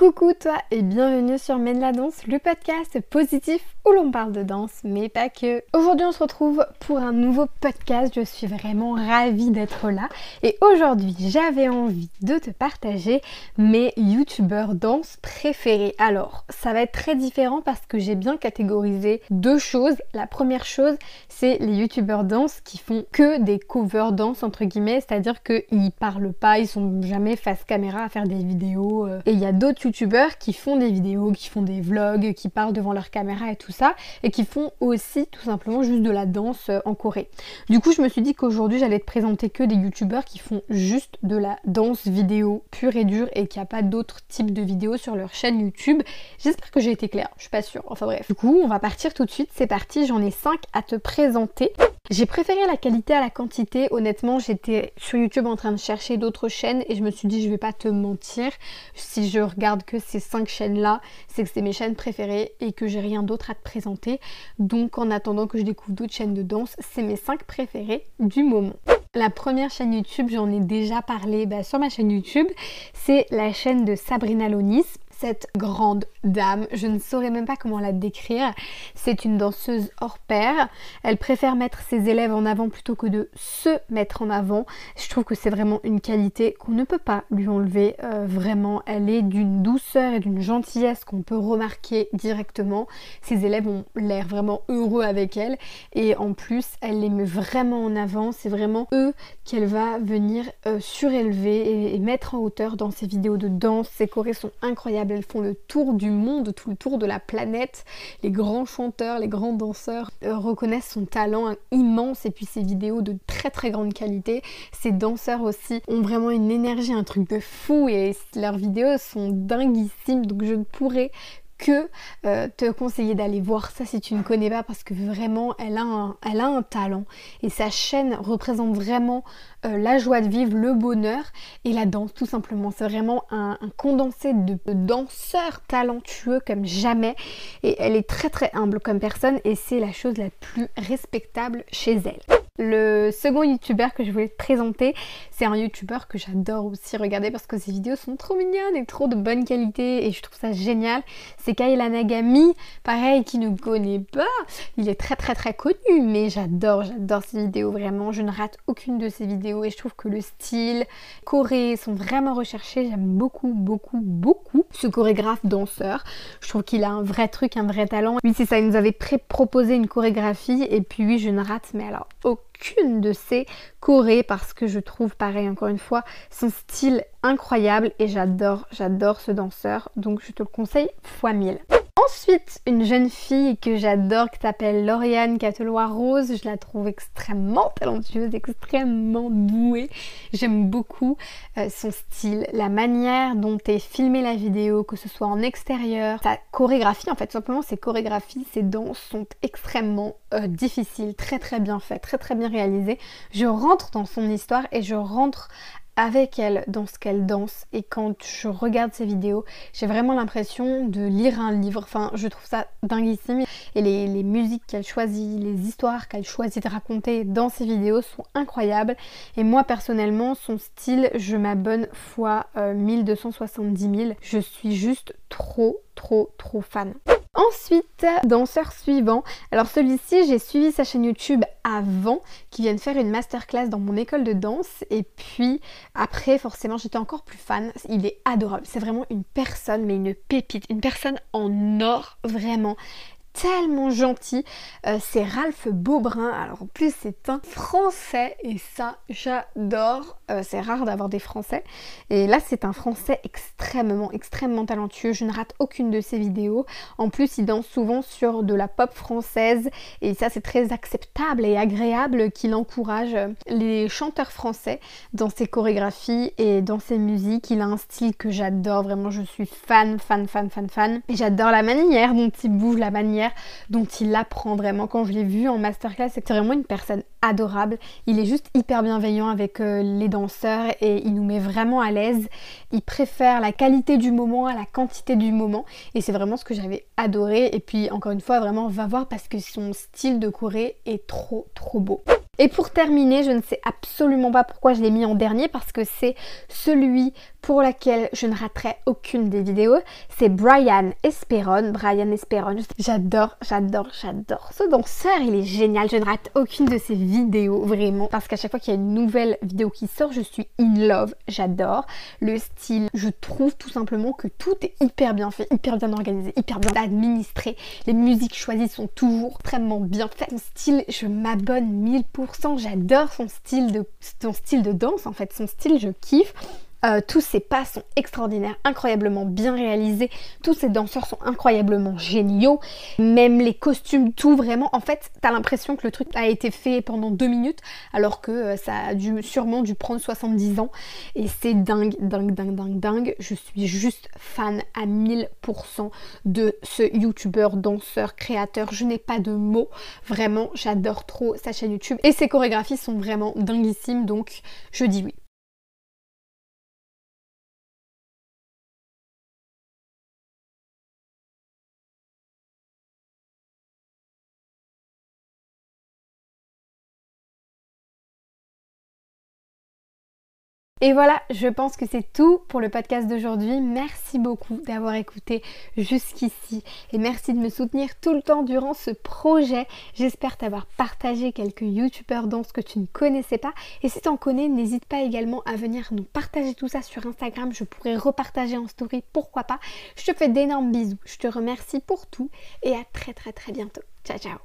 Coucou toi et bienvenue sur Mène la danse, le podcast positif où l'on parle de danse, mais pas que. Aujourd'hui on se retrouve pour un nouveau podcast, je suis vraiment ravie d'être là et aujourd'hui j'avais envie de te partager mes youtubeurs danse préférés. Alors ça va être très différent parce que j'ai bien catégorisé deux choses. La première chose c'est les youtubeurs danse qui font que des covers danse entre guillemets, c'est-à-dire qu'ils parlent pas, ils sont jamais face caméra à faire des vidéos euh, et il y a d'autres youtubeurs qui font des vidéos, qui font des vlogs, qui parlent devant leur caméra et tout ça, et qui font aussi tout simplement juste de la danse euh, en Corée. Du coup, je me suis dit qu'aujourd'hui, j'allais te présenter que des youtubeurs qui font juste de la danse vidéo pure et dure et qu'il n'y a pas d'autres types de vidéos sur leur chaîne YouTube. J'espère que j'ai été claire, je suis pas sûre. Enfin bref. Du coup, on va partir tout de suite, c'est parti, j'en ai 5 à te présenter. J'ai préféré la qualité à la quantité. Honnêtement, j'étais sur YouTube en train de chercher d'autres chaînes et je me suis dit, je vais pas te mentir. Si je regarde que ces 5 chaînes-là, c'est que c'est mes chaînes préférées et que j'ai rien d'autre à te présenter. Donc, en attendant que je découvre d'autres chaînes de danse, c'est mes 5 préférées du moment. La première chaîne YouTube, j'en ai déjà parlé bah, sur ma chaîne YouTube, c'est la chaîne de Sabrina Lonis cette grande dame. Je ne saurais même pas comment la décrire. C'est une danseuse hors pair. Elle préfère mettre ses élèves en avant plutôt que de se mettre en avant. Je trouve que c'est vraiment une qualité qu'on ne peut pas lui enlever. Euh, vraiment, elle est d'une douceur et d'une gentillesse qu'on peut remarquer directement. Ses élèves ont l'air vraiment heureux avec elle. Et en plus, elle les met vraiment en avant. C'est vraiment eux qu'elle va venir euh, surélever et, et mettre en hauteur dans ses vidéos de danse. Ses chorés sont incroyables elles font le tour du monde, tout le tour de la planète. Les grands chanteurs, les grands danseurs reconnaissent son talent immense et puis ses vidéos de très très grande qualité. Ces danseurs aussi ont vraiment une énergie, un truc de fou et leurs vidéos sont dinguissimes donc je ne pourrais que euh, te conseiller d'aller voir ça si tu ne connais pas parce que vraiment elle a un, talent et sa chaîne représente vraiment euh, la joie de vivre, le bonheur et la danse tout simplement. C'est vraiment un, condensé de, de danseurs talentueux comme jamais et elle est très très humble comme personne et c'est la chose la plus respectable chez elle. Le second youtubeur que je voulais te présenter, c'est un youtubeur que j'adore aussi regarder parce que ses vidéos sont trop mignonnes et trop de bonne qualité et je trouve ça génial. C'est Kayla Nagami, pareil, qui ne connaît pas. Il est très très très connu, mais j'adore, j'adore ses vidéos vraiment. Je ne rate aucune de ses vidéos et je trouve que le style, choré sont vraiment recherchés. J'aime beaucoup, beaucoup, beaucoup ce chorégraphe danseur. Je trouve qu'il a un vrai truc, un vrai talent. Oui, c'est ça, il nous avait pré-proposé une chorégraphie et puis oui, je ne rate, mais alors aucun de ces chorés parce que je trouve pareil encore une fois son style incroyable et j'adore j'adore ce danseur donc je te le conseille fois mille. Ensuite, une jeune fille que j'adore qui s'appelle Lauriane Catelois Rose, je la trouve extrêmement talentueuse, extrêmement douée. J'aime beaucoup euh, son style, la manière dont est filmée la vidéo, que ce soit en extérieur, sa chorégraphie en fait, simplement ses chorégraphies, ses danses sont extrêmement euh, difficiles, très très bien faites, très très bien réalisées. Je rentre dans son histoire et je rentre avec elle dans ce qu'elle danse et quand je regarde ses vidéos, j'ai vraiment l'impression de lire un livre. Enfin, je trouve ça dinguissime. Et les, musiques qu'elle choisit, les histoires qu'elle choisit de raconter dans ses vidéos sont incroyables. Et moi personnellement, son style, je m'abonne fois 1270 euh, 000. Je suis juste trop, trop, trop fan. Ensuite, danseur suivant. Alors celui-ci, j'ai suivi sa chaîne YouTube avant qu'il vienne faire une masterclass dans mon école de danse. Et puis après, forcément, j'étais encore plus fan. Il est adorable. C'est vraiment une personne, mais une pépite. Une personne en or, vraiment tellement gentil. Euh, c'est Ralph Beaubrun. Alors en plus c'est un français et ça j'adore. Euh, c'est rare d'avoir des français. Et là c'est un français extrêmement extrêmement talentueux. Je ne rate aucune de ses vidéos. En plus il danse souvent sur de la pop française et ça c'est très acceptable et agréable qu'il encourage les chanteurs français dans ses chorégraphies et dans ses musiques. Il a un style que j'adore. Vraiment je suis fan fan fan fan fan. Et j'adore la manière dont il bouge, la manière dont il apprend vraiment. Quand je l'ai vu en masterclass, c'est vraiment une personne adorable. Il est juste hyper bienveillant avec euh, les danseurs et il nous met vraiment à l'aise. Il préfère la qualité du moment à la quantité du moment et c'est vraiment ce que j'avais adoré. Et puis encore une fois, vraiment va voir parce que son style de Corée est trop trop beau. Et pour terminer, je ne sais absolument pas pourquoi je l'ai mis en dernier parce que c'est celui pour laquelle je ne raterai aucune des vidéos, c'est Brian Esperon. Brian Esperon, j'adore, j'adore, j'adore. Ce danseur, il est génial. Je ne rate aucune de ses vidéos, vraiment. Parce qu'à chaque fois qu'il y a une nouvelle vidéo qui sort, je suis in love. J'adore le style. Je trouve tout simplement que tout est hyper bien fait, hyper bien organisé, hyper bien administré. Les musiques choisies sont toujours extrêmement bien faites. Son style, je m'abonne 1000%. J'adore son style de son style de danse en fait. Son style, je kiffe. Euh, tous ces pas sont extraordinaires, incroyablement bien réalisés. Tous ces danseurs sont incroyablement géniaux. Même les costumes, tout vraiment. En fait, t'as l'impression que le truc a été fait pendant deux minutes, alors que euh, ça a sûrement dû prendre 70 ans. Et c'est dingue, dingue, dingue, dingue, dingue. Je suis juste fan à 1000% de ce youtubeur, danseur, créateur. Je n'ai pas de mots. Vraiment, j'adore trop sa chaîne YouTube. Et ses chorégraphies sont vraiment dinguissimes, donc je dis oui. Et voilà, je pense que c'est tout pour le podcast d'aujourd'hui. Merci beaucoup d'avoir écouté jusqu'ici et merci de me soutenir tout le temps durant ce projet. J'espère t'avoir partagé quelques youtubeurs danse que tu ne connaissais pas. Et si tu en connais, n'hésite pas également à venir nous partager tout ça sur Instagram. Je pourrais repartager en story, pourquoi pas. Je te fais d'énormes bisous. Je te remercie pour tout et à très très très bientôt. Ciao ciao